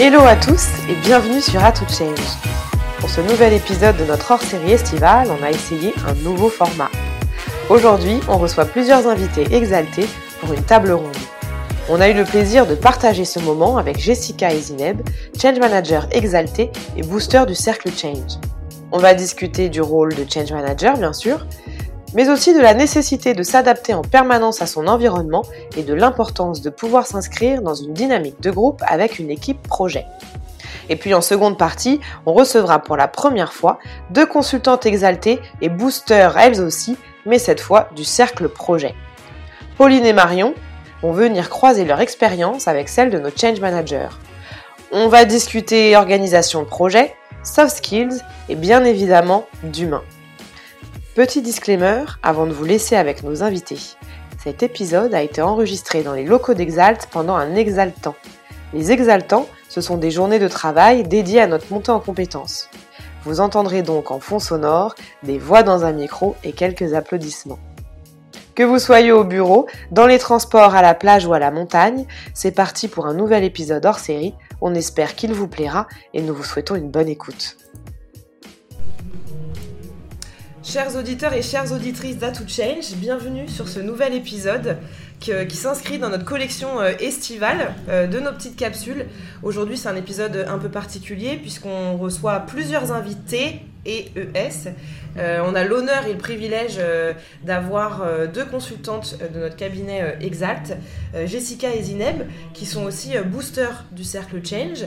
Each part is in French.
Hello à tous et bienvenue sur A to Change. Pour ce nouvel épisode de notre hors-série estivale, on a essayé un nouveau format. Aujourd'hui, on reçoit plusieurs invités exaltés pour une table ronde. On a eu le plaisir de partager ce moment avec Jessica et Zineb, Change Manager exalté et booster du Cercle Change. On va discuter du rôle de Change Manager, bien sûr, mais aussi de la nécessité de s'adapter en permanence à son environnement et de l'importance de pouvoir s'inscrire dans une dynamique de groupe avec une équipe projet. Et puis en seconde partie, on recevra pour la première fois deux consultantes exaltées et boosters elles aussi, mais cette fois du cercle projet. Pauline et Marion vont venir croiser leur expérience avec celle de nos change managers. On va discuter organisation de projet, soft skills et bien évidemment d'humain. Petit disclaimer avant de vous laisser avec nos invités. Cet épisode a été enregistré dans les locaux d'Exalt pendant un exaltant. Les exaltants, ce sont des journées de travail dédiées à notre montée en compétences. Vous entendrez donc en fond sonore des voix dans un micro et quelques applaudissements. Que vous soyez au bureau, dans les transports, à la plage ou à la montagne, c'est parti pour un nouvel épisode hors série. On espère qu'il vous plaira et nous vous souhaitons une bonne écoute. Chers auditeurs et chères auditrices d'A Change, bienvenue sur ce nouvel épisode qui, s'inscrit dans notre collection euh, estivale euh, de nos petites capsules. Aujourd'hui, c'est un épisode un peu particulier puisqu'on reçoit plusieurs invités et ES. Euh, on a l'honneur et le privilège d'avoir deux consultantes de notre cabinet Exalt, Jessica et Zineb, qui sont aussi boosters du Cercle Change.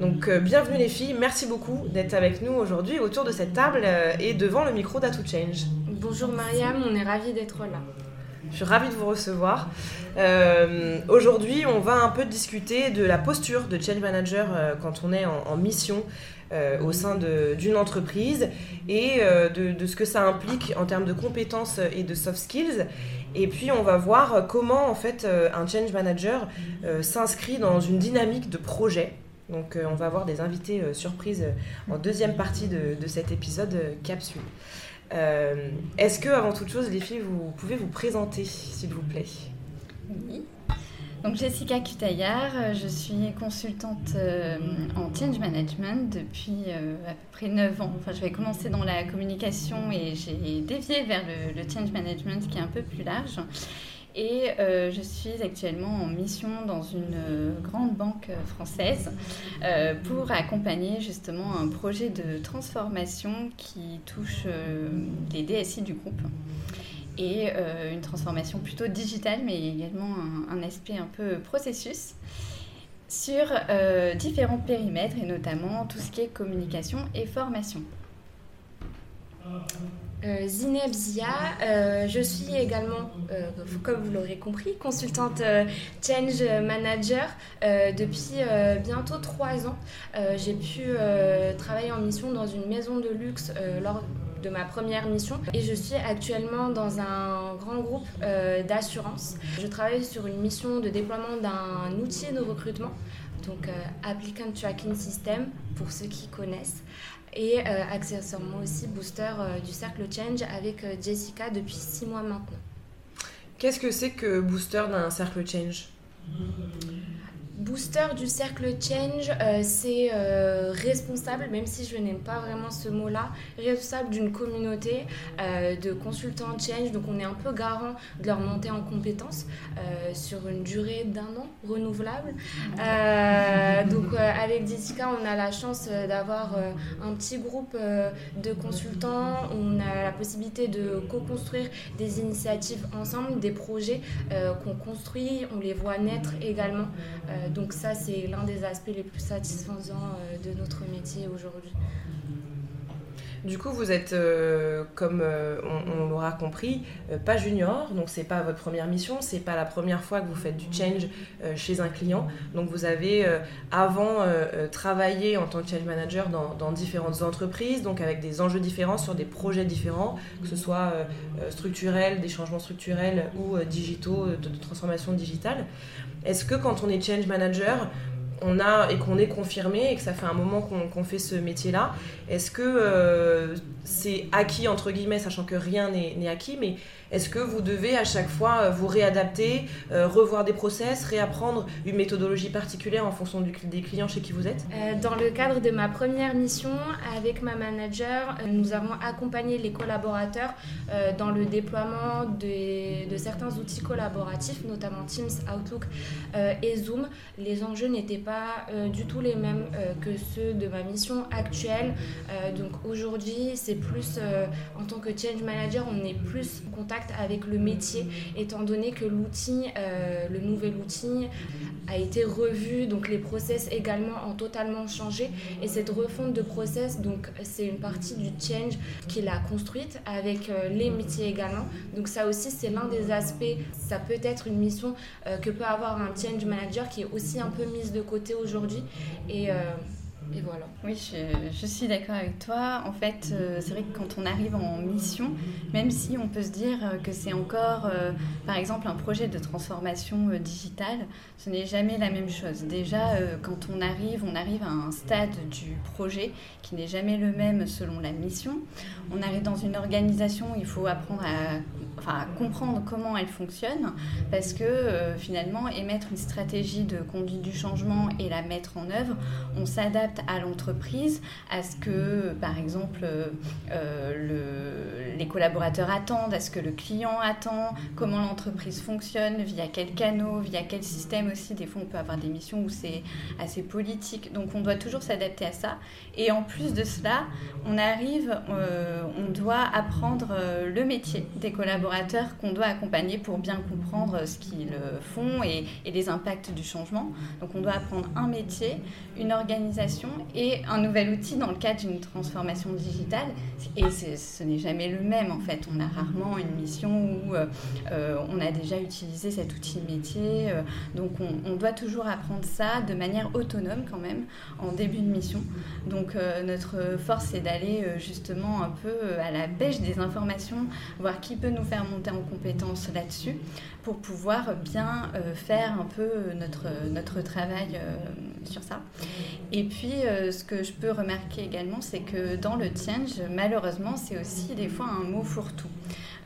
Donc bienvenue les filles, merci beaucoup d'être avec nous aujourd'hui autour de cette table et devant le micro d'Atout Change. Bonjour Mariam, on est ravis d'être là. Je suis ravie de vous recevoir. Aujourd'hui, on va un peu discuter de la posture de change manager quand on est en mission euh, au sein d'une entreprise et euh, de, ce que ça implique en termes de compétences et de soft skills. Et puis on va voir comment en fait euh, un change manager s'inscrit dans une dynamique de projet. Donc on va avoir des invités surprises en deuxième partie de, cet épisode capsule. Est-ce que avant toute chose les filles vous pouvez vous présenter s'il vous plaît? Oui. Donc Jessica Cutaillard, euh, je suis consultante euh, en change management depuis euh, à peu près 9 ans. Enfin, j'avais commencé dans la communication et j'ai dévié vers le, change management qui est un peu plus large. Et je suis actuellement en mission dans une grande banque française pour accompagner justement un projet de transformation qui touche les DSI du groupe et euh, une transformation plutôt digitale, mais également un, aspect un peu processus sur euh, différents périmètres et notamment tout ce qui est communication et formation. Euh, Zineb Zia, je suis également, comme vous l'aurez compris, consultante Change Manager depuis bientôt trois ans. J'ai pu travailler en mission dans une maison de luxe lors de ma première mission et je suis actuellement dans un grand groupe euh, d'assurance. Je travaille sur une mission de déploiement d'un outil de recrutement, donc euh, Applicant Tracking System pour ceux qui connaissent et euh, accessoirement aussi booster du Cercle Change avec Jessica depuis six mois maintenant. Qu'est-ce que c'est que booster d'un Cercle Change? Booster du cercle change, euh, c'est euh, responsable, même si je n'aime pas vraiment ce mot-là, responsable d'une communauté euh, de consultants change. Donc on est un peu garant de leur montée en compétences sur une durée d'un an renouvelable. donc avec Jessica, on a la chance d'avoir un petit groupe de consultants. On a la possibilité de co-construire des initiatives ensemble, des projets qu'on construit, on les voit naître également donc ça, c'est l'un des aspects les plus satisfaisants euh, de notre métier aujourd'hui. Du coup, vous êtes, euh, comme euh, on, l'aura compris, pas junior, donc c'est pas votre première mission, c'est pas la première fois que vous faites du change chez un client. Donc vous avez avant travaillé en tant que change manager dans, différentes entreprises, donc avec des enjeux différents sur des projets différents, que ce soit structurels, des changements structurels ou digitaux, de transformation digitale. Est-ce que quand on est change manager, on a et qu'on est confirmé et que ça fait un moment qu'on fait ce métier-là, est-ce que euh, c'est acquis entre guillemets, sachant que rien n'est acquis, mais est-ce que vous devez à chaque fois euh, vous réadapter, euh, revoir des process, réapprendre une méthodologie particulière en fonction des clients chez qui vous êtes? Dans le cadre de ma première mission avec ma manager, nous avons accompagné les collaborateurs dans le déploiement de certains outils collaboratifs, notamment Teams, Outlook et Zoom. Les enjeux n'étaient pas du tout les mêmes que ceux de ma mission actuelle. donc aujourd'hui, c'est plus, en tant que change manager, on est plus en contact avec le métier, étant donné que l'outil, euh, le nouvel outil, a été revu, donc les process également ont totalement changé. Et cette refonte de process, donc c'est une partie du change qu'il a construite avec euh, les métiers également. Donc ça aussi, c'est l'un des aspects. Ça peut être une mission euh, que peut avoir un change manager qui est aussi un peu mise de côté aujourd'hui. Et et voilà. Oui, je, suis d'accord avec toi. En fait, euh, c'est vrai que quand on arrive en mission, même si on peut se dire euh, que c'est encore, euh, par exemple, un projet de transformation digitale, ce n'est jamais la même chose. Déjà, quand on arrive, on arrive à un stade du projet qui n'est jamais le même selon la mission. On arrive dans une organisation, il faut apprendre à enfin, comprendre comment elle fonctionne, parce que euh, finalement, émettre une stratégie de conduite du changement et la mettre en œuvre, on s'adapte à l'entreprise, à ce que, par exemple, euh, le, les collaborateurs attendent, à ce que le client attend, comment l'entreprise fonctionne, via quel canaux, via quel système aussi. Des fois, on peut avoir des missions où c'est assez politique, donc on doit toujours s'adapter à ça. Et en plus de cela, on arrive, euh, on doit apprendre le métier des collaborateurs qu'on doit accompagner pour bien comprendre ce qu'ils font et, les impacts du changement. Donc on doit apprendre un métier, une organisation et un nouvel outil dans le cadre d'une transformation digitale. Et ce n'est jamais le même en fait. On a rarement une mission où euh, euh, on a déjà utilisé cet outil métier. Euh, donc on, doit toujours apprendre ça de manière autonome quand même en début de mission. Donc notre force c'est d'aller justement un peu à la pêche des informations, voir qui peut nous monter en compétence là-dessus pour pouvoir bien euh, faire un peu notre, notre travail euh, sur ça. Et puis, euh, ce que je peux remarquer également, c'est que dans le change, malheureusement, c'est aussi des fois un mot fourre-tout.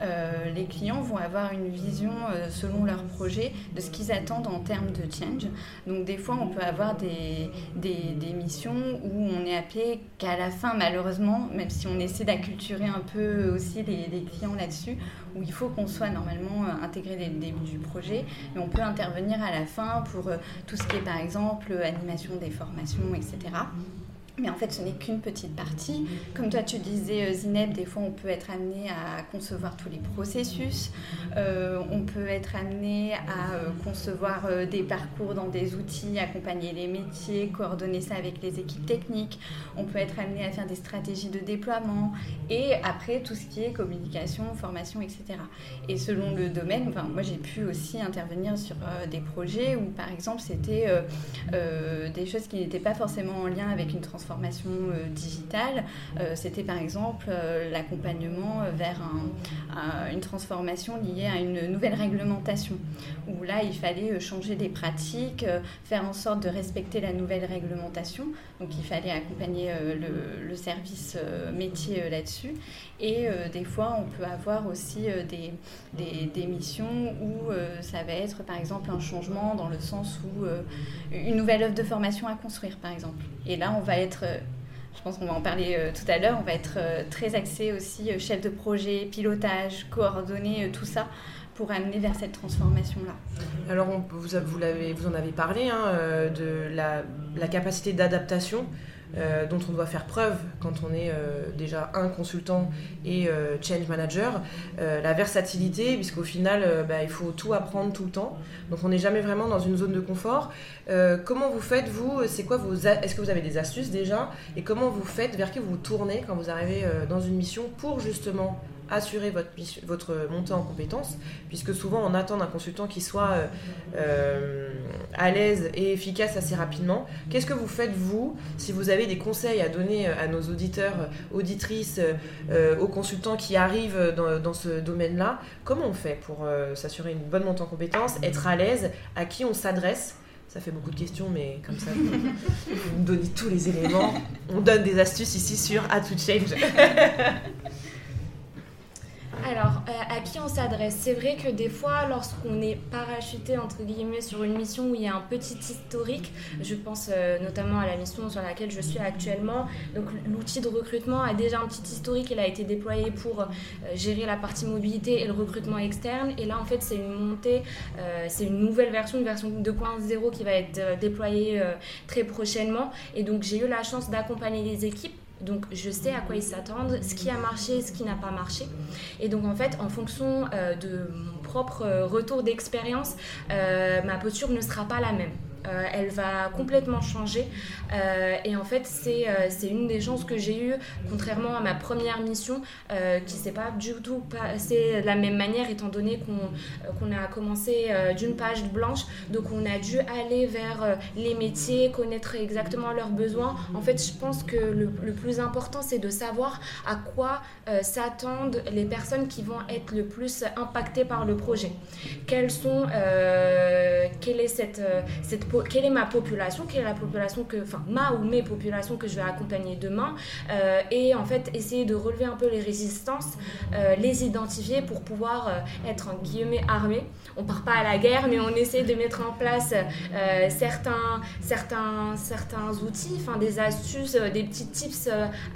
Euh, les clients vont avoir une vision euh, selon leur projet de ce qu'ils attendent en termes de change. Donc des fois, on peut avoir des, des, missions où on est appelé qu'à la fin, malheureusement, même si on essaie d'acculturer un peu aussi les, les clients là-dessus, où il faut qu'on soit normalement euh, intégré dès le début du projet, mais on peut intervenir à la fin pour tout ce qui est par exemple animation des formations, etc. Mais en fait, ce n'est qu'une petite partie. Comme toi, tu disais, euh, Zineb, des fois, on peut être amené à concevoir tous les processus. Euh, on peut être amené à euh, concevoir des parcours dans des outils, accompagner les métiers, coordonner ça avec les équipes techniques. On peut être amené à faire des stratégies de déploiement. Et après, tout ce qui est communication, formation, etc. Et selon le domaine, enfin, moi, j'ai pu aussi intervenir sur des projets où, par exemple, c'était des choses qui n'étaient pas forcément en lien avec une transformation formation euh, digitale. Euh, c'était par exemple euh, l'accompagnement vers une transformation liée à une nouvelle réglementation, où là il fallait changer des pratiques, faire en sorte de respecter la nouvelle réglementation. Donc il fallait accompagner le, service métier là-dessus. Et des fois, on peut avoir aussi des, des, missions où ça va être par exemple un changement dans le sens où une nouvelle œuvre de formation à construire, par exemple. Et là, on va être euh, je pense qu'on va en parler euh, tout à l'heure, on va être euh, très axé aussi chef de projet, pilotage, coordonner tout ça pour amener vers cette transformation-là. Alors, vous, vous, en avez parlé hein, de la capacité d'adaptation euh, dont on doit faire preuve quand on est euh, déjà un consultant et euh, change manager, la versatilité, puisqu'au final, bah, il faut tout apprendre tout le temps. Donc on n'est jamais vraiment dans une zone de confort. comment vous faites, vous C'est quoi vos... Est-ce que vous avez des astuces déjà? Et comment vous faites Vers qui vous vous tournez quand vous arrivez dans une mission pour justement assurer votre, votre montée en compétences, puisque souvent on attend d'un consultant qui soit euh, euh, à l'aise et efficace assez rapidement. Qu'est-ce que vous faites vous si vous avez des conseils à donner euh, à nos auditeurs, auditrices, aux consultants qui arrivent dans, dans ce domaine-là? Comment on fait pour s'assurer une bonne montée en compétences, être à l'aise, à qui on s'adresse? Ça fait beaucoup de questions, mais comme ça, vous, me donnez tous les éléments. On donne des astuces ici sur A to Change. Alors, euh, à qui on s'adresse? C'est vrai que des fois, lorsqu'on est parachuté, entre guillemets, sur une mission où il y a un petit historique, je pense euh, notamment à la mission sur laquelle je suis actuellement, donc l'outil de recrutement a déjà un petit historique, il a été déployé pour euh, gérer la partie mobilité et le recrutement externe, et là, en fait, c'est une montée, c'est une nouvelle version, une version 2.0 qui va être déployée très prochainement, et donc j'ai eu la chance d'accompagner les équipes donc je sais à quoi ils s'attendent, ce qui a marché, ce qui n'a pas marché. Et donc en fait, en fonction euh, de mon propre euh, retour d'expérience, euh, ma posture ne sera pas la même. Euh, elle va complètement changer. Euh, et en fait, c'est euh, c'est une des chances que j'ai eues, contrairement à ma première mission, qui s'est pas du tout passée de la même manière, étant donné qu'on a commencé d'une page blanche. Donc, on a dû aller vers les métiers, connaître exactement leurs besoins. En fait, je pense que le, le plus important, c'est de savoir à quoi s'attendent les personnes qui vont être le plus impactées par le projet. Quelles sont, quelle est cette, cette quelle est ma population, quelle est la population que, enfin, ma ou mes populations que je vais accompagner demain, euh, et en fait essayer de relever un peu les résistances, euh, les identifier pour pouvoir euh, être en guillemets armé. On part pas à la guerre, mais on essaie de mettre en place certains, certains, certains outils, enfin des astuces, des petits tips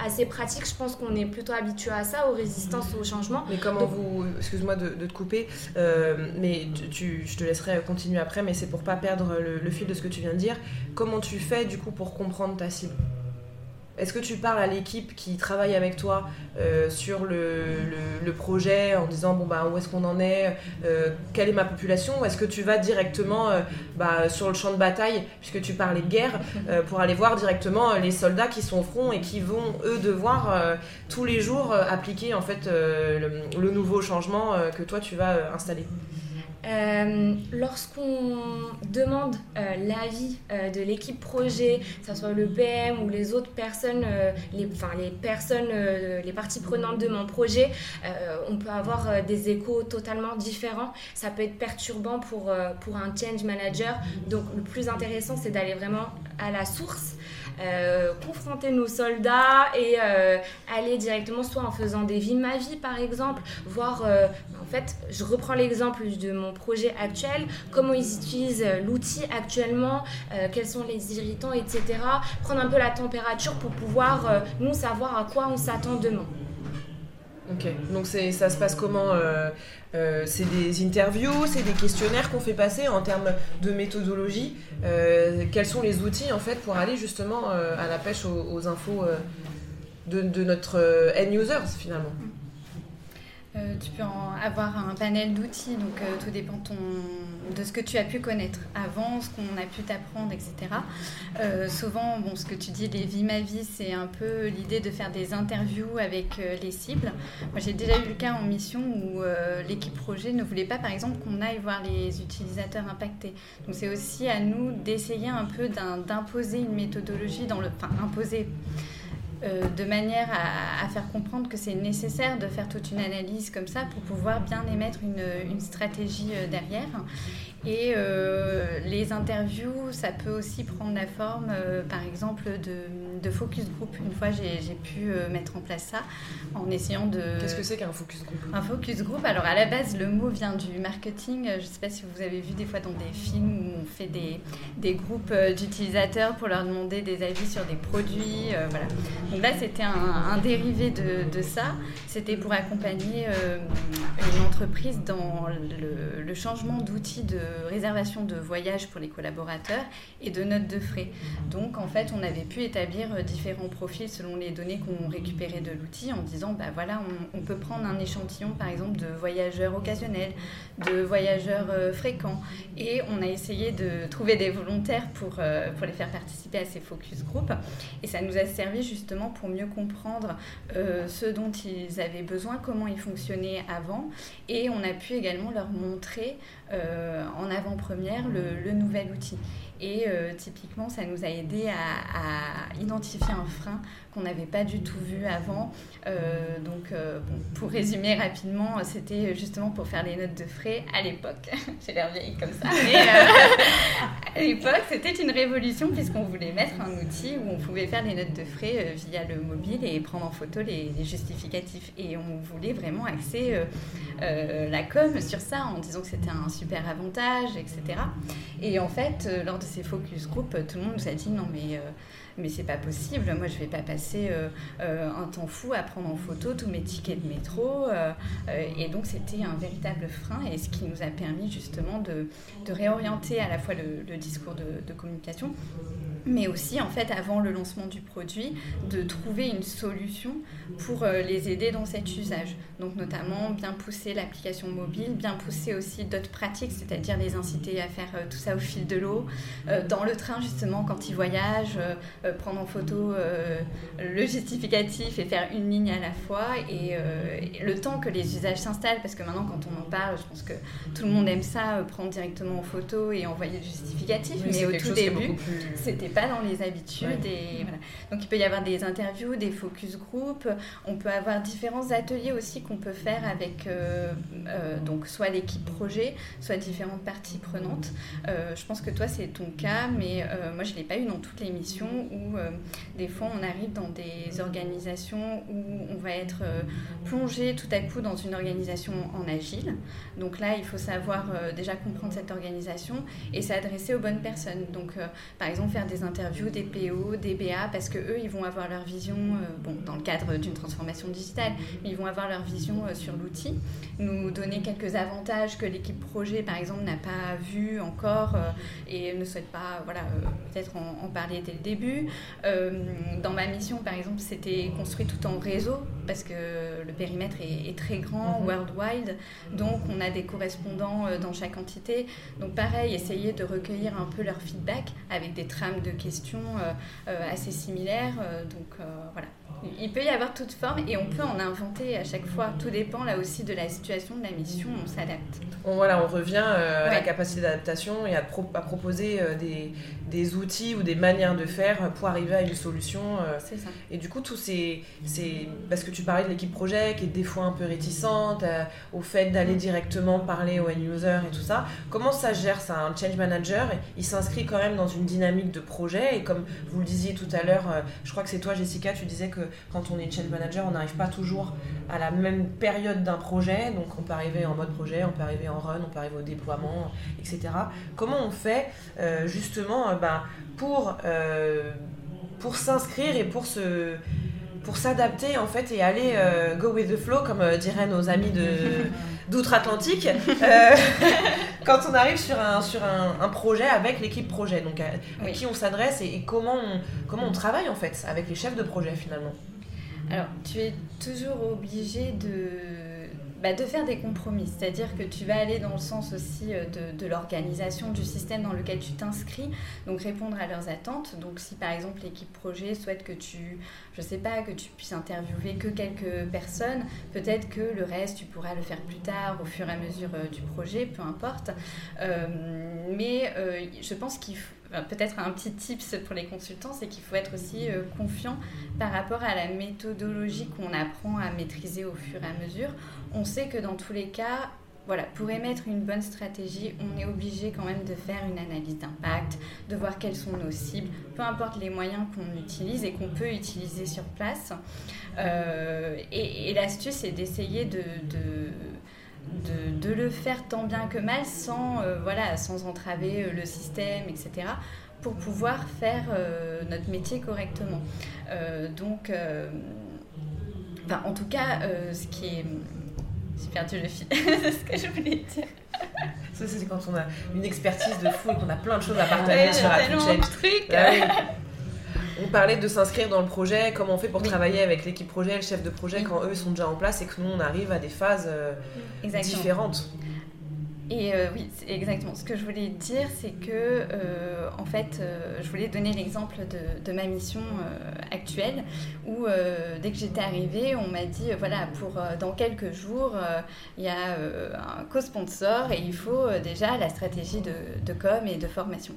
assez pratiques. Je pense qu'on est plutôt habitué à ça, aux résistances au changement. Mais comment vous, excuse-moi de, te couper, mais tu, je te laisserai continuer après, mais c'est pour pas perdre le, le fil de ce que tu viens de dire, comment tu fais du coup pour comprendre ta cible? Est-ce que tu parles à l'équipe qui travaille avec toi euh, sur le, projet en disant bon bah où est-ce qu'on en est, euh, quelle est ma population, ou est-ce que tu vas directement euh, bah, sur le champ de bataille puisque tu parlais de guerre pour aller voir directement les soldats qui sont au front et qui vont eux devoir tous les jours appliquer en fait le, nouveau changement que toi tu vas installer? Euh, lorsqu'on demande euh, l'avis euh, de l'équipe projet, que ce soit le PM ou les autres personnes, les, personnes, les parties prenantes de mon projet, on peut avoir des échos totalement différents. Ça peut être perturbant pour, pour un change manager. Donc le plus intéressant, c'est d'aller vraiment à la source. confronter nos soldats et aller directement soit en faisant des vies ma vie par exemple, voir en fait, je reprends l'exemple de mon projet actuel, comment ils utilisent euh, l'outil actuellement, euh, quels sont les irritants, etc. Prendre un peu la température pour pouvoir, euh, nous, savoir à quoi on s'attend demain. Ok, donc ça se passe comment C'est des interviews, c'est des questionnaires qu'on fait passer en termes de méthodologie. quels sont les outils en fait pour aller justement à la pêche aux, infos de, de, notre end users finalement? Euh, tu peux avoir un panel d'outils, donc euh, tout dépend de ce que tu as pu connaître avant, ce qu'on a pu t'apprendre, etc. Euh, souvent, bon, ce que tu dis, les vies ma vie, c'est un peu l'idée de faire des interviews avec les cibles. Moi, j'ai déjà eu le cas en mission où l'équipe projet ne voulait pas, par exemple, qu'on aille voir les utilisateurs impactés. Donc, c'est aussi à nous d'essayer un peu d'imposer une méthodologie dans le, enfin, imposer euh, de manière à, faire comprendre que c'est nécessaire de faire toute une analyse comme ça pour pouvoir bien émettre une, stratégie euh, derrière. Et euh, les interviews, ça peut aussi prendre la forme, euh, par exemple, de, focus group. Une fois, j'ai pu euh, mettre en place ça en essayant de... Qu'est-ce que c'est qu'un focus group? Un focus group, alors à la base, le mot vient du marketing. Je ne sais pas si vous avez vu des fois dans des films où on fait des, des groupes d'utilisateurs pour leur demander des avis sur des produits. voilà. Donc là, c'était un, dérivé de, de ça. C'était pour accompagner une entreprise dans le, le changement d'outils de réservation de voyage pour les collaborateurs et de notes de frais. Donc en fait, on avait pu établir euh, différents profils selon les données qu'on récupérait de l'outil en disant, bah voilà, on, peut prendre un échantillon par exemple de voyageurs occasionnels, de voyageurs euh, fréquents. Et on a essayé de trouver des volontaires pour, euh, pour les faire participer à ces focus group. Et ça nous a servi justement pour mieux comprendre ce dont ils avaient besoin, comment ils fonctionnaient avant. Et on a pu également leur montrer en avant-première le, nouvel outil. Et euh, typiquement, ça nous a aidé à, identifier un frein qu'on n'avait pas du tout vu avant. Euh, donc, euh, pour résumer rapidement, c'était justement pour faire les notes de frais à l'époque. J'ai l'air vieille comme ça. Mais à l'époque, c'était une révolution puisqu'on voulait mettre un outil où on pouvait faire les notes de frais via le mobile et prendre en photo les, justificatifs. Et on voulait vraiment axer la com sur ça en disant que c'était un super avantage, etc. Et en fait, lors de ces focus group, tout le monde nous a dit non mais mais c'est pas possible. Moi, je vais pas passer euh, euh, un temps fou à prendre en photo tous mes tickets de métro. Euh, et donc, c'était un véritable frein et ce qui nous a permis justement de, réorienter à la fois le, discours de, communication mais aussi en fait avant le lancement du produit de trouver une solution pour les aider dans cet usage. Donc notamment bien pousser l'application mobile, bien pousser aussi d'autres pratiques, c'est-à-dire les inciter à faire tout ça au fil de l'eau, dans le train justement quand ils voyagent, euh, prendre en photo euh, le justificatif et faire une ligne à la fois. Et, euh, le temps que les usages s'installent, parce que maintenant, quand on en parle, je pense que tout le monde aime ça, prendre directement en photo et envoyer le justificatif. mais au tout début, c'était pas dans les habitudes. Et voilà. Donc, il peut y avoir des interviews, des focus group. On peut avoir différents ateliers aussi qu'on peut faire avec donc soit l'équipe projet, soit différentes parties prenantes. je pense que toi, c'est ton cas, mais moi, je l'ai pas eu dans toutes les missions où euh, des fois on arrive dans des organisations où on va être euh, plongé tout à coup dans une organisation en agile. Donc là, il faut savoir euh, déjà comprendre cette organisation et s'adresser aux bonnes personnes. Donc par exemple faire des interviews des PO, des BA, parce que eux, ils vont avoir leur vision, dans le cadre d'une transformation digitale, mais ils vont avoir leur vision sur l'outil, nous donner quelques avantages que l'équipe projet, par exemple, n'a pas vu encore et ne souhaite pas, peut-être en, parler dès le début. Euh, dans ma mission, par exemple, c'était construit tout en réseau parce que le périmètre est, très grand, mhm. worldwide. Donc, on a des correspondants euh, dans chaque entité. Donc, pareil, essayer de recueillir un peu leur feedback avec des trames de questions euh, assez similaires. donc, voilà. Il peut y avoir toute forme et on peut en inventer à chaque fois. Tout dépend là aussi de la situation, de la mission, on s'adapte. Voilà, on revient euh, à la capacité d'adaptation et à, à proposer euh, des, des, outils ou des manières de faire pour arriver à une solution. Euh. Ça. Et du coup, tout c'est parce que tu parlais de l'équipe projet qui est des fois un peu réticente au fait d'aller directement parler aux end-users et tout ça. Comment ça gère ça Un change manager, il s'inscrit quand même dans une dynamique de projet et comme vous le disiez tout à l'heure, je crois que c'est toi Jessica, tu disais que quand on est change manager, on n'arrive pas toujours à la même période d'un projet. Donc on peut arriver en mode projet, on peut arriver en run, on peut arriver au déploiement, etc. Comment on fait euh, justement euh, ben, pour, euh, pour s'inscrire et pour se pour s'adapter en fait et aller go with the flow comme diraient nos amis de d'outre-Atlantique. Quand on arrive sur un sur un, projet avec l'équipe projet donc à, qui on s'adresse et, comment on, comment on travaille en fait avec les chefs de projet finalement. Alors, tu es toujours obligé de, bah, de faire des compromis. C'est-à-dire que tu vas aller dans le sens aussi euh, de, l'organisation du système dans lequel tu t'inscris, donc répondre à leurs attentes. Donc, si par exemple l'équipe projet souhaite que tu, je sais pas, que tu puisses interviewer que quelques personnes, peut-être que le reste, tu pourras le faire plus tard, au fur et à mesure euh, du projet, peu importe. Euh, mais je pense qu'il faut peut-être un petit tips pour les consultants, c'est qu'il faut être aussi confiant par rapport à la méthodologie qu'on apprend à maîtriser au fur et à mesure. On sait que dans tous les cas, voilà, pour émettre une bonne stratégie, on est obligé quand même de faire une analyse d'impact, de voir quelles sont nos cibles, peu importe les moyens qu'on utilise et qu'on peut utiliser sur place. Euh, et, l'astuce, c'est d'essayer de le faire tant bien que mal sans, euh, entraver euh, le système, etc., pour pouvoir faire notre métier correctement. donc, en tout cas, ce qui est... J'ai perdu le fil, c'est ce que je voulais dire. Ça, c'est quand on a une expertise de fou et qu'on a plein de choses à partager ouais, sur un truc. On parlait de s'inscrire dans le projet, comment on fait pour travailler avec l'équipe projet, le chef de projet, quand eux sont déjà en place et que nous, on arrive à des phases euh, différentes. Et euh, oui, exactement. Ce que je voulais dire, c'est que, euh, en fait, je voulais donner l'exemple de, ma mission actuelle, où dès que j'étais arrivée, on m'a dit, voilà, pour dans quelques jours, il y a un co-sponsor et il faut déjà la stratégie de, com et de formation.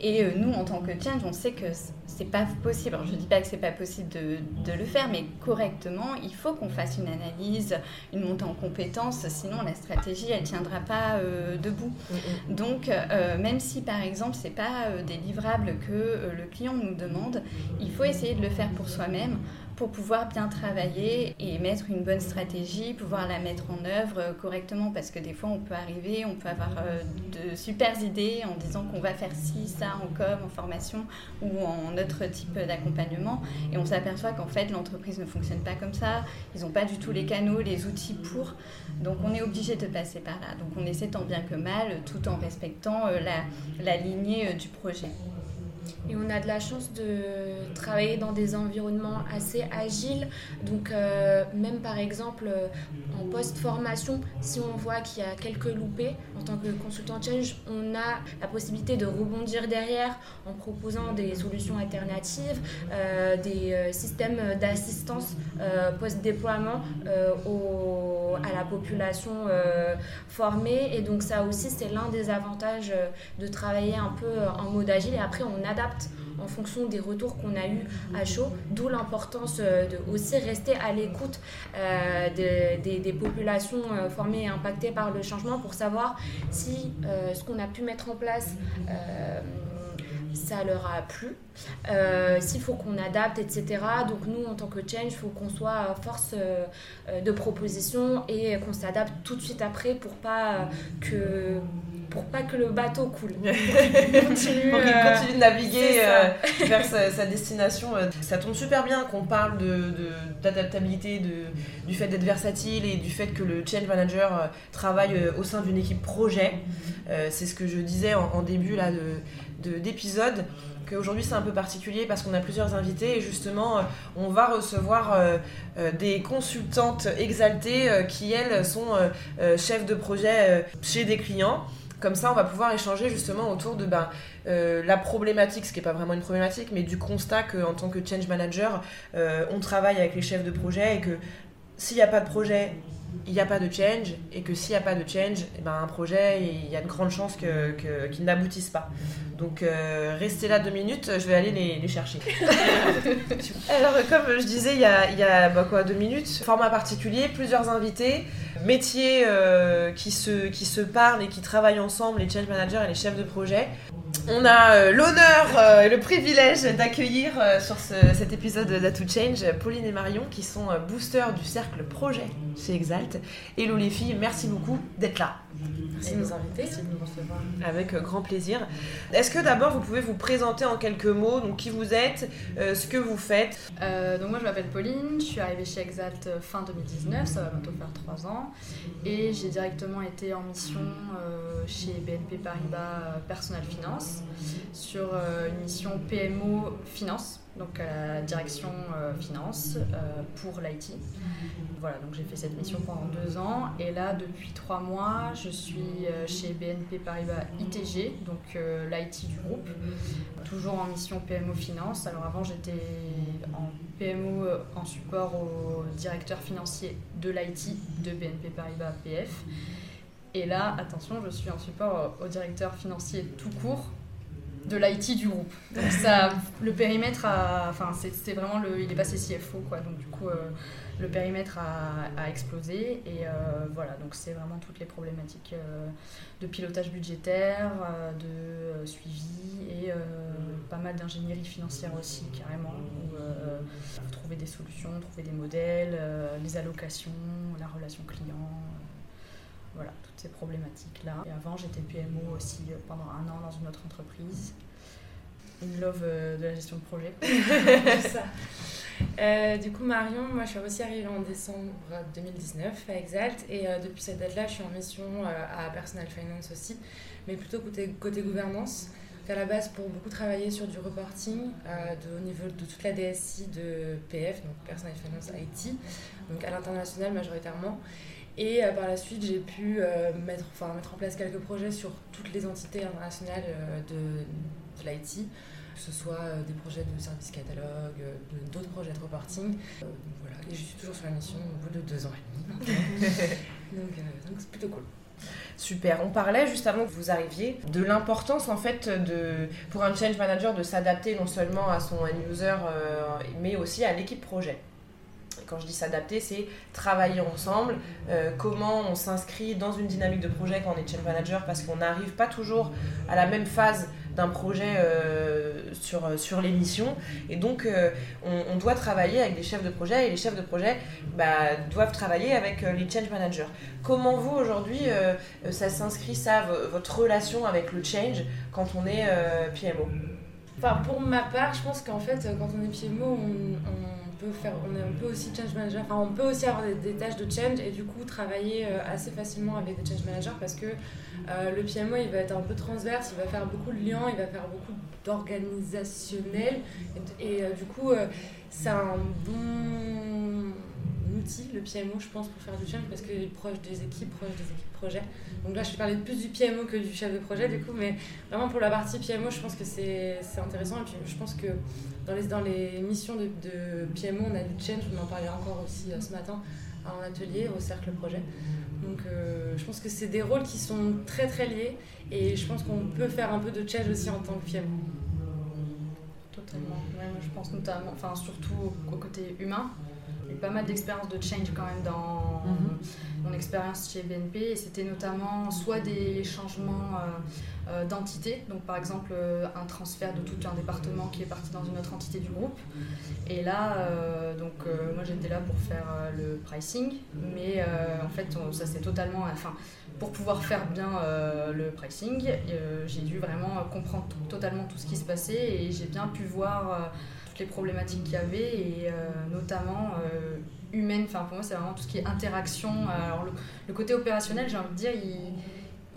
Et euh, nous, en tant que change, on sait que c'est pas possible. Alors, je dis pas que c'est pas possible de, de, le faire, mais correctement, il faut qu'on fasse une analyse, une montée en compétences, sinon la stratégie, elle tiendra pas euh, debout. Mm, mm. Donc, euh, même si par exemple, c'est pas des livrables que le client nous demande, il faut essayer de le faire pour soi-même pour pouvoir bien travailler et mettre une bonne stratégie, pouvoir la mettre en œuvre euh, correctement parce que des fois on peut arriver, on peut avoir euh, de super idées en disant qu'on va faire ci, ça en com, en formation ou en autre type d'accompagnement et on s'aperçoit qu'en fait l'entreprise ne fonctionne pas comme ça, ils n'ont pas du tout les canaux, les outils pour, donc on est obligé de passer par là. Donc on essaie tant bien que mal tout en respectant euh, la, la lignée du projet. Et on a de la chance de travailler dans des environnements assez agiles. Donc euh, même par exemple euh, en post-formation, si on voit qu'il y a quelques loupés, en tant que consultant change, on a la possibilité de rebondir derrière en proposant des solutions alternatives, euh, des systèmes d'assistance post-déploiement à la population formée. Et donc ça aussi, c'est l'un des avantages de travailler un peu en mode agile. Et après, on adapte en fonction des retours qu'on a eu à chaud, d'où l'importance euh, de aussi rester à l'écoute euh, des, populations euh, formées et impactées par le changement pour savoir si ce qu'on a pu mettre en place ça leur a plu, s'il faut qu'on adapte, etc. Donc nous, en tant que change, il faut qu'on soit force de proposition et qu'on s'adapte tout de suite après pour pas que pour pas que le bateau coule. pour qu'il continue, euh, continue, de naviguer euh, vers sa, destination. Euh. Ça tombe super bien qu'on parle d'adaptabilité, de, du fait d'être versatile et du fait que le change manager travaille au sein d'une équipe projet. c'est ce que je disais en, début là, d'épisode. qu'aujourd'hui c'est un peu particulier parce qu'on a plusieurs invités et justement on va recevoir des consultantes exaltées qui elles sont chefs de projet chez des clients comme ça, on va pouvoir échanger justement autour de ben, euh, la problématique, ce qui n'est pas vraiment une problématique, mais du constat qu'en tant que change manager, euh, on travaille avec les chefs de projet et que s'il n'y a pas de projet, il n'y a pas de change, et que s'il n'y a pas de change, eh ben, un projet, il y a de grandes chances qu'il que, n'aboutisse pas. Donc euh, restez là deux minutes, je vais aller les, chercher. Alors comme je disais il y a, il y a bah, quoi, deux minutes, format particulier, plusieurs invités, métiers euh, qui, se, qui se parlent et qui travaillent ensemble, les change managers et les chefs de projet. On a euh, l'honneur et le privilège d'accueillir sur cet épisode d'A2 Change Pauline et Marion qui sont boosters du cercle projet chez Exalt. Hello les filles, merci beaucoup d'être là. Merci de nous inviter. Merci de nous recevoir. Avec grand plaisir. Est-ce que d'abord vous pouvez vous présenter en quelques mots, donc qui vous êtes, euh, ce que vous faites? Euh, Donc moi je m'appelle Pauline, je suis arrivée chez Exalt euh, fin 2019, ça va bientôt faire trois ans, et j'ai directement été en mission chez BNP Paribas Personnel Finance sur une mission PMO Finance donc à la direction euh, finance euh, pour l'IT. Voilà, donc j'ai fait cette mission pendant deux ans et là depuis trois mois je suis euh, chez BNP Paribas ITG, donc l'IT du groupe, toujours en mission PMO finance. Alors avant j'étais en PMO en support au directeur financier de l'IT de BNP Paribas PF. Et là, attention, je suis en support au directeur financier tout court de l'IT du groupe. Donc ça, le périmètre a, enfin c'est vraiment le, il est passé CFO quoi. Donc du coup euh, le périmètre a, explosé et euh, voilà donc c'est vraiment toutes les problématiques euh, de pilotage budgétaire, de suivi et pas mal d'ingénierie financière aussi carrément trouver des solutions, trouver des modèles, les allocations, la relation client. Voilà, toutes ces problématiques-là. Et avant, j'étais PMO aussi euh, pendant un an dans une autre entreprise. Une love euh, de la gestion de projet. ça. Euh, du coup, Marion, moi je suis aussi arrivée en décembre 2019 à Exalt et depuis cette date-là, je suis en mission à Personal Finance aussi, mais plutôt côté, côté gouvernance. à la base, pour beaucoup travailler sur du reporting de, au niveau de toute la DSI de PF, donc Personal Finance IT, donc à l'international majoritairement. Et euh, par la suite, j'ai pu euh, mettre, enfin, mettre en place quelques projets sur toutes les entités internationales euh, de, de l'IT, que ce soit des projets de service catalogue, d'autres projets de reporting. voilà, et je suis toujours sur la mission au bout de deux ans et demi. donc c'est plutôt cool. Super. On parlait juste avant que vous arriviez de l'importance en fait de pour un change manager de s'adapter non seulement à son end user euh, mais aussi à l'équipe projet. Quand je dis s'adapter, c'est travailler ensemble, euh, comment on s'inscrit dans une dynamique de projet quand on est change manager parce qu'on n'arrive pas toujours à la même phase d'un projet euh, sur, sur l'émission. Et donc, euh, on, doit travailler avec des chefs de projet et les chefs de projet bah, doivent travailler avec euh, les change managers. Comment vous, aujourd'hui, euh, ça s'inscrit, ça, votre relation avec le change quand on est euh, PMO Enfin, pour ma part, je pense qu'en fait, quand on est PMO, on, peut faire, on est aussi change manager. Enfin, on peut aussi avoir des, tâches de change et du coup travailler euh, assez facilement avec des change managers parce que euh, le PMO, il va être un peu transverse, il va faire beaucoup de liens, il va faire beaucoup d'organisationnel et, euh, du coup, c'est un bon le PMO, je pense, pour faire du change parce qu'il est proche des équipes, proche des équipes projet. Donc là, je vais parler plus du PMO que du chef de projet, du coup, mais vraiment pour la partie PMO, je pense que c'est intéressant. Et puis, je pense que dans les, missions de, PMO, on a du change, on en parlait encore aussi euh, ce matin en atelier au cercle projet. Donc euh, je pense que c'est des rôles qui sont très très liés et je pense qu'on peut faire un peu de change aussi en tant que PMO. Totalement. Ouais, je pense notamment, enfin surtout au côté humain. Eu pas mal d'expériences de change quand même dans Mhm. mon expérience chez BNP et c'était notamment soit des changements euh, euh, d'entité, donc par exemple euh, un transfert de tout un département qui est parti dans une autre entité du groupe. Et là, euh, donc moi j'étais là pour faire le pricing, mais en fait on- ça c'est totalement, enfin pour pouvoir faire bien euh, le pricing, euh, j'ai dû vraiment comprendre totalement tout ce qui se passait et j'ai bien pu voir euh, toutes les problématiques qu'il y avait et notamment humaine. Enfin pour moi c'est vraiment tout ce qui est interaction. Alors le, le côté opérationnel, j'ai envie de dire, il,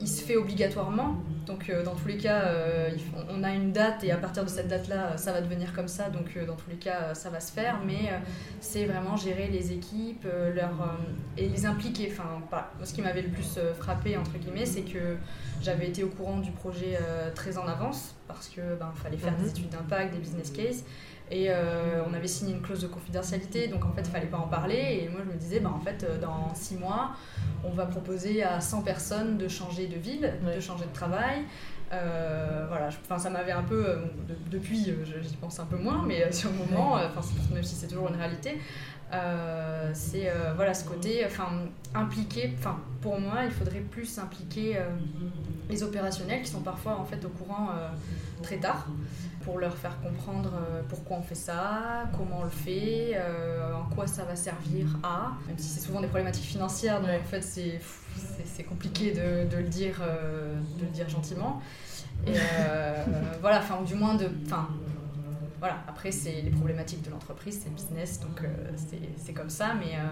il se fait obligatoirement. Donc euh, dans tous les cas, euh, on a une date et à partir de cette date-là, ça va devenir comme ça. Donc euh, dans tous les cas, euh, ça va se faire. Mais euh, c'est vraiment gérer les équipes, euh, leur, euh, et les impliquer. Enfin, pas- ce qui m'avait le plus euh, frappé entre guillemets, c'est que j'avais été au courant du projet euh, très en avance parce que ben fallait faire Mhm. des études d'impact, des business cases. Et euh, on avait signé une clause de confidentialité, donc en fait, il fallait pas en parler. Et moi, je me disais, ben, en fait, euh, dans six mois, on va proposer à 100 personnes de changer de ville, Ouais. de changer de travail. Euh, voilà, enfin, ça m'avait un peu, de- depuis, j'y pense un peu moins, mais sur le moment, enfin, même si c'est toujours une réalité, euh, c'est euh, voilà ce côté, enfin, impliquer. Enfin, pour moi, il faudrait plus impliquer euh, les opérationnels qui sont parfois en fait au courant très tard pour leur faire comprendre euh, pourquoi on fait ça, comment on le fait, euh, en quoi ça va servir à, même si c'est souvent des problématiques financières, donc en fait c'est compliqué de, de le dire, euh, de le dire gentiment. Et voilà, enfin ou du moins de, enfin voilà. Après c'est les problématiques de l'entreprise, c'est le business, donc euh, c'est- comme ça, mais euh,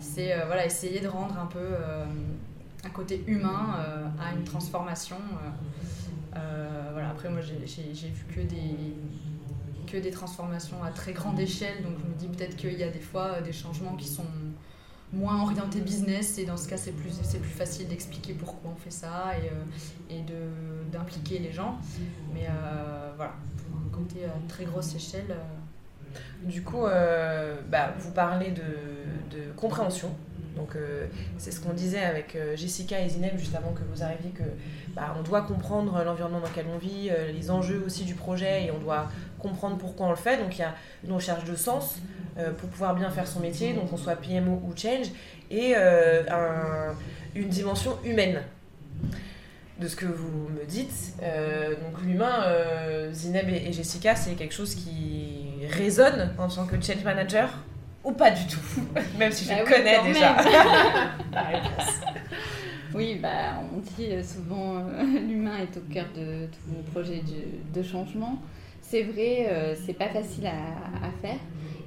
c'est euh, voilà essayer de rendre un peu un côté humain à une transformation. Euh, voilà, après, moi, j'ai- vu que des, que des transformations à très grande échelle, donc je me dis peut-être qu'il y a des fois euh, des changements qui sont moins orientés business, et dans ce cas, c'est plus, plus facile d'expliquer pourquoi on fait ça et, euh, et d'impliquer les gens. Mais voilà, pour un côté à très grosse échelle. Du coup, bah, vous parlez de, de compréhension. Donc, c'est ce qu'on disait avec Jessica et Zineb juste avant que vous arriviez, que bah, on doit comprendre l'environnement dans lequel on vit, euh, les enjeux aussi du projet, et on doit comprendre pourquoi on le fait. Donc, il y a une recherche de sens euh, pour pouvoir bien faire son métier, donc qu'on soit PMO ou change, et euh, un- une dimension humaine de ce que vous me dites. Euh, donc l'humain, euh, Zineb et, et Jessica, c'est quelque chose qui résonne en tant que change manager ou pas du tout Même si je Bah le connais déjà. Oui, bah, on dit euh, souvent euh, l'humain est au cœur de tout projet de, de changement. C'est vrai, euh, c'est pas facile à, à faire.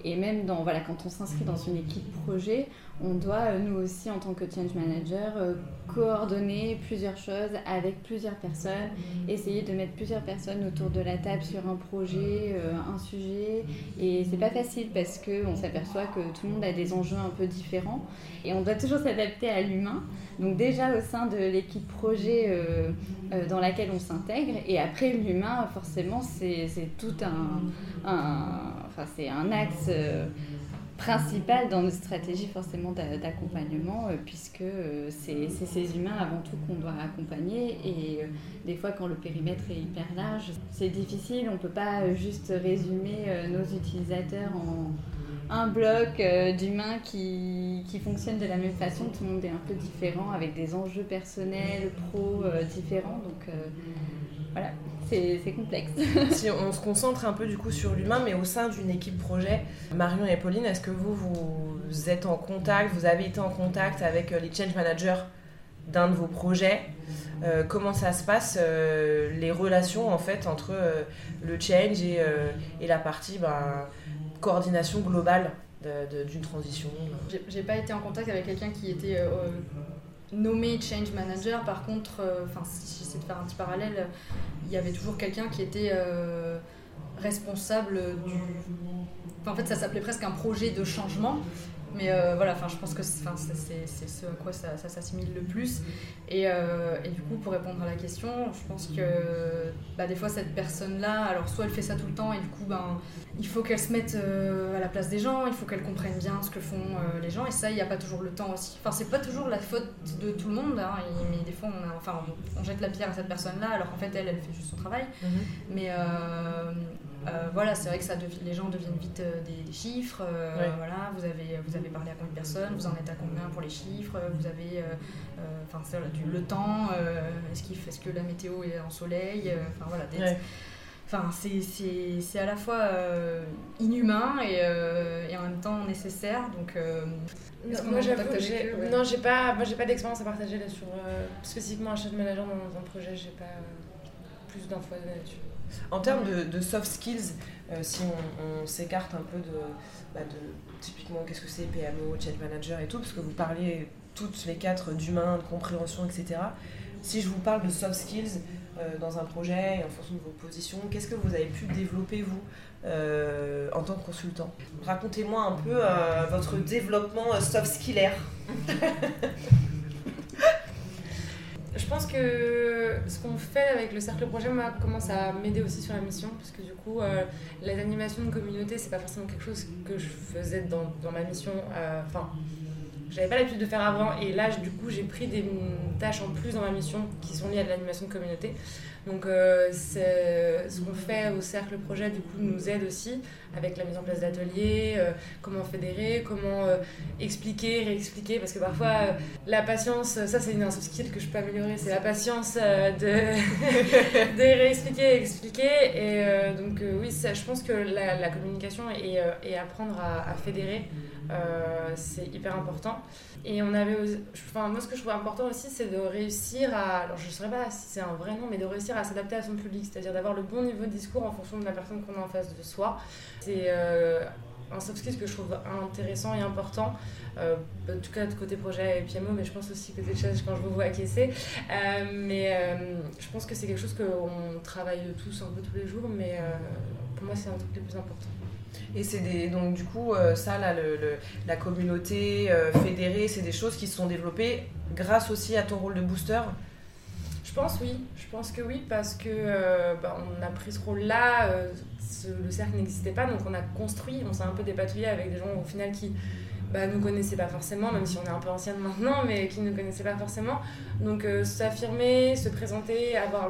Et même dans, voilà, quand on s'inscrit dans une équipe projet, on doit, euh, nous aussi, en tant que change manager, euh, coordonner plusieurs choses avec plusieurs personnes, essayer de mettre plusieurs personnes autour de la table sur un projet, euh, un sujet. Et c'est pas facile parce qu'on s'aperçoit que tout le monde a des enjeux un peu différents. Et on doit toujours s'adapter à l'humain. Donc déjà au sein de l'équipe projet dans laquelle on s'intègre, et après l'humain, forcément, c'est tout un, un- axe principal dans nos stratégies forcément d'accompagnement, puisque c'est ces humains avant tout qu'on doit accompagner. Et des fois, quand le périmètre est hyper large, c'est difficile. On ne peut pas juste résumer nos utilisateurs en un bloc euh, d'humains qui, qui fonctionnent de la même façon. Tout le monde est un peu différent, avec des enjeux personnels, pro euh, différents. Donc euh, voilà, c'est complexe. si on se concentre un peu du coup sur l'humain, mais au sein d'une équipe projet, Marion et Pauline, est-ce que vous, vous êtes en contact, vous avez été en contact avec les change managers d'un de vos projets? Comment ça se passe, les relations en fait entre le change et, et la partie ben, coordination globale d'une transition? J'ai pas été en contact avec quelqu'un qui était euh, nommé change manager. Par contre, euh, enfin, si j'essaie de faire un petit parallèle, il y avait toujours quelqu'un qui était euh, responsable du. en fait, ça s'appelait presque un projet de changement. Mais euh, voilà, enfin, je pense que c'est ce à quoi ça, s'assimile le plus. Et, euh, et, du coup, pour répondre à la question, je pense que bah, des fois, cette personne-là, alors soit elle fait ça tout le temps, et du coup, ben, il faut qu'elle se mette euh, à la place des gens, il faut qu'elle comprenne bien ce que font les gens, et ça, il n'y a pas toujours le temps aussi. Enfin, c'est pas toujours la faute de tout le monde, hein, mais des fois, on, enfin, on, jette la pierre à cette personne-là, alors qu'en fait, elle, elle fait juste son travail. Mm-hmm. Mais euh, voilà, c'est vrai que ça les gens deviennent vite euh, des, chiffres. Euh, voilà, vous avez, vous avez parlé à combien de personnes, vous en êtes à combien pour les chiffres, vous avez enfin le temps, est-ce, que la météo est en soleil, enfin voilà. Enfin, c'est, à la fois inhumain et, et, en même temps nécessaire. Donc, moi, j'avoue, j'ai, non, j'ai pas, moi, j'ai pas d'expérience à partager là sur spécifiquement un chef manager dans un projet. J'ai pas plus d'infos là-dessus. En termes de, soft skills, euh, si on, s'écarte un peu bah, de, typiquement qu'est-ce que c'est PMO, change manager et tout, parce que vous parliez toutes les quatre d'humain, de compréhension, etc. Si je vous parle de soft skills euh, dans un projet et en fonction de vos positions, qu'est-ce que vous avez pu développer vous euh, en tant que consultant? Racontez-moi un peu votre développement soft skillaire. je pense que ce qu'on fait avec le cercle projet, commence à m'aider aussi sur la mission, parce que du coup, euh, les animations de communauté, c'est pas forcément quelque chose que je faisais dans, dans ma mission. Euh, enfin, j'avais pas l'habitude de faire avant, et là, du coup, j'ai pris des tâches en plus dans ma mission qui sont liées à l'animation de communauté. Donc euh, ce qu'on fait au cercle projet du coup nous aide aussi avec la mise en place d'ateliers, euh, comment fédérer, comment euh, expliquer, réexpliquer parce que parfois la patience, ça c'est une soft skill que je peux améliorer, c'est la patience de, de réexpliquer expliquer et donc oui je pense que la, communication et, apprendre à, à fédérer c'est hyper important. Et on avait, enfin, moi ce que je trouve important aussi, c'est de réussir à, alors je ne saurais pas si c'est un vrai nom, mais de réussir à s'adapter à son public, c'est-à-dire d'avoir le bon niveau de discours en fonction de la personne qu'on a en face de soi. C'est euh, un soft skill que je trouve intéressant et important, euh, en tout cas de côté projet et PMO, mais je pense aussi côté challenge quand je vous vois acquiescer. Euh, mais je pense que c'est quelque chose qu'on travaille tous un peu tous les jours, mais pour moi c'est un truc le plus important. Et c'est donc du coup ça la communauté fédérée c'est des choses qui se sont développées grâce aussi à ton rôle de booster? Pense oui, je pense que oui, parce que euh, bah, on a pris ce rôle-là, euh, le cercle n'existait pas, donc on a construit, on s'est un peu dépatouillé avec des gens au final qui bah, nous connaissaient pas forcément, même si on est un peu ancienne maintenant, mais qui ne connaissaient pas forcément. Donc euh, s'affirmer, se présenter, avoir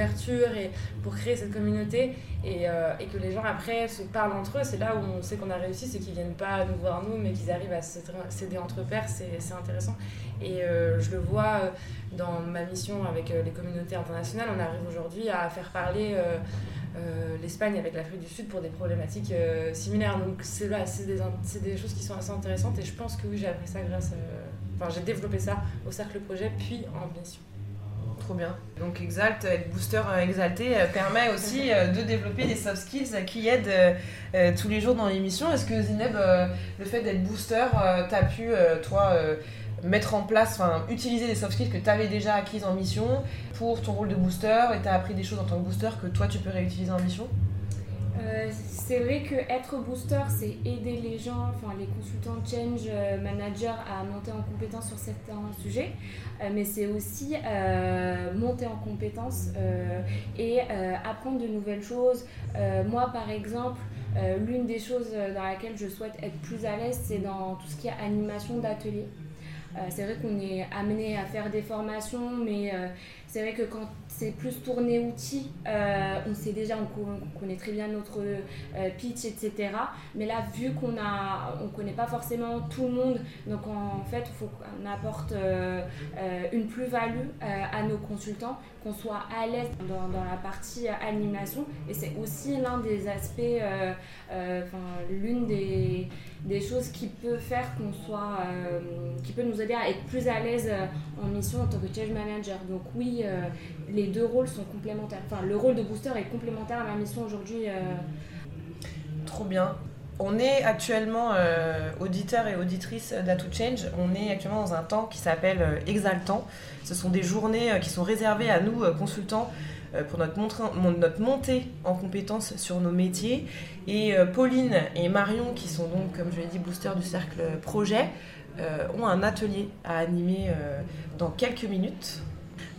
et pour créer cette communauté et, et, que les gens après se parlent entre eux, c'est là où on sait qu'on a réussi, c'est qu'ils viennent pas nous voir nous, mais qu'ils arrivent à s'aider entre pairs, c'est intéressant. Et je le vois dans ma mission avec euh, les communautés internationales, on arrive aujourd'hui à faire parler euh, euh, l'Espagne avec l'Afrique du Sud pour des problématiques similaires. Donc c'est là, c'est des, choses qui sont assez intéressantes et je pense que oui, j'ai appris ça grâce, enfin j'ai développé ça au cercle projet puis en mission. Trop bien. Donc Exalt, être booster exalté, permet aussi de développer des soft skills qui aident tous les jours dans l'émission. Est-ce que Zineb, le fait d'être booster, t'as pu, toi, mettre en place, enfin utiliser des soft skills que tu avais déjà acquises en mission pour ton rôle de booster et tu as appris des choses en tant que booster que toi tu peux réutiliser en mission? Euh, c'est vrai que être booster, c'est aider les gens, enfin les consultants change euh, managers à monter en compétence sur certains sujets, euh, mais c'est aussi monter en compétence et apprendre de nouvelles choses. moi, par exemple, l'une des choses dans laquelle je souhaite être plus à l'aise, c'est dans tout ce qui est animation d'atelier. c'est vrai qu'on est amené à faire des formations, mais c'est vrai que quand c'est plus tourné outils, euh, on sait déjà, on, connaît très bien notre euh, pitch, etc. Mais là, vu qu'on a, on connaît pas forcément tout le monde, donc en, fait, il faut qu'on apporte euh, une plus-value à nos consultants, qu'on soit à l'aise dans, la partie animation. Et c'est aussi l'un des aspects, l'une des des choses qui peut faire qu'on soit, qui peut nous aider à être plus à l'aise en mission en tant que change manager. Donc oui, les deux rôles sont complémentaires. Enfin, le rôle de booster est complémentaire à ma mission aujourd'hui. Trop bien. On est actuellement auditeur et auditrice d'Ato Change. On est actuellement dans un temps qui s'appelle Exaltant. Ce sont des journées qui sont réservées à nous, consultants, euh, pour notre, notre montée en compétences sur nos métiers. Et euh, Pauline et Marion, qui sont donc, comme je l'ai dit, boosters du cercle projet, euh, ont un atelier à animer dans quelques minutes.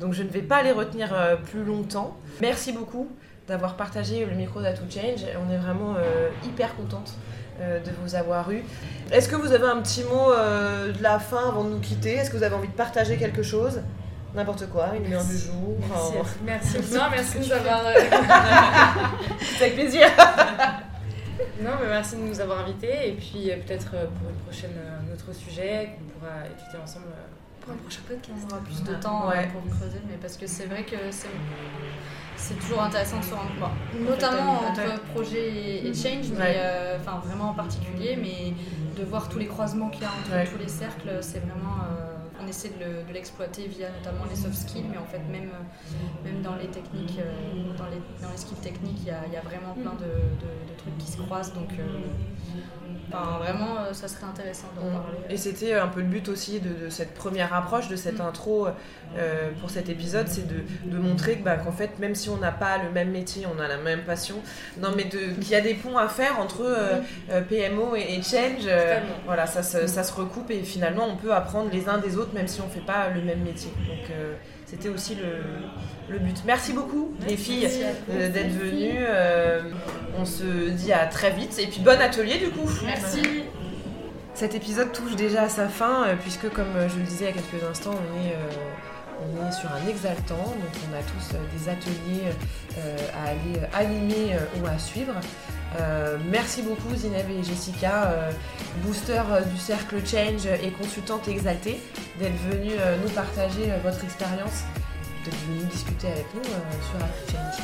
Donc je ne vais pas les retenir plus longtemps. Merci beaucoup d'avoir partagé le micro d'Atout Change. On est vraiment hyper contente de vous avoir eu. Est-ce que vous avez un petit mot de la fin avant de nous quitter? Est-ce que vous avez envie de partager quelque chose? N'importe quoi, une humeur du jour. Merci. merci. Non, merci de nous avoir. Euh, C'est avec plaisir. non, mais merci de nous avoir invités. Et puis euh, peut-être euh, pour une prochaine, un autre sujet qu'on pourra étudier ensemble pour un prochain podcast. On aura plus de temps pour creuser, mais parce que c'est vrai que c'est toujours intéressant de se rendre bon, notamment entre projet et change mais enfin vraiment en particulier mais de voir tous les croisements qu'il y a entre tous les cercles c'est vraiment on essaie de l'exploiter via notamment les soft skills, mais en fait même, euh, même dans les techniques, euh, dans les, dans les skills techniques, il y a, y a, vraiment plein de, de, trucs qui se croisent. Donc euh, vraiment, ça serait intéressant d'en mm. parler. Et c'était un peu le but aussi de, cette première approche, de cette mm. intro pour cet épisode, c'est de, de, montrer bah, qu'en fait, même si on n'a pas le même métier, on a la même passion, non mais qu'il y a des ponts à faire entre PMO et, Change. voilà, ça, ça se recoupe et finalement on peut apprendre les uns des autres même si on ne fait pas le même métier. Donc euh, c'était aussi le, but. Merci beaucoup les filles euh, d'être venues. Euh, on se dit à très vite et puis bon atelier du coup. Merci. Cet épisode touche déjà à sa fin puisque comme je le disais il y a quelques instants, on est on est sur un exaltant, donc on a tous des ateliers à aller animer ou à suivre. Euh, merci beaucoup Zineb et Jessica, euh, booster euh, du cercle Change et consultante exaltée, d'être venues nous partager votre expérience, d'être venues discuter avec nous sur la Change.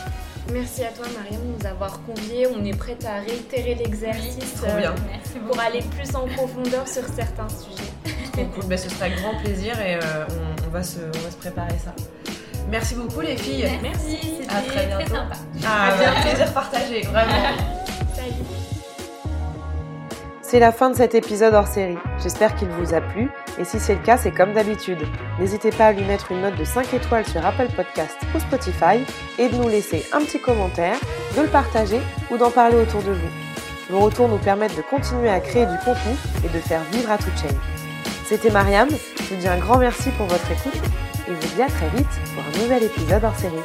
Merci à toi Mariam de nous avoir conviés. On est prête à réitérer l'exercice pour aller plus en profondeur sur certains sujets. cool. Ben, ce sera avec grand plaisir et on, va se, on, va se, préparer ça. Merci beaucoup les filles. Merci, c'était très, sympa. Ah, un plaisir partagé, vraiment. C'est la fin de cet épisode hors série. J'espère qu'il vous a plu et si c'est le cas, c'est comme d'habitude. N'hésitez pas à lui mettre une note de 5 étoiles sur Apple Podcast ou Spotify et de nous laisser un petit commentaire, de le partager ou d'en parler autour de vous. Vos retours nous permettent de continuer à créer du contenu et de faire vivre à toute chaîne. C'était Mariam, vous dis un grand merci pour votre écoute et je vous dis à très vite pour un nouvel épisode hors série.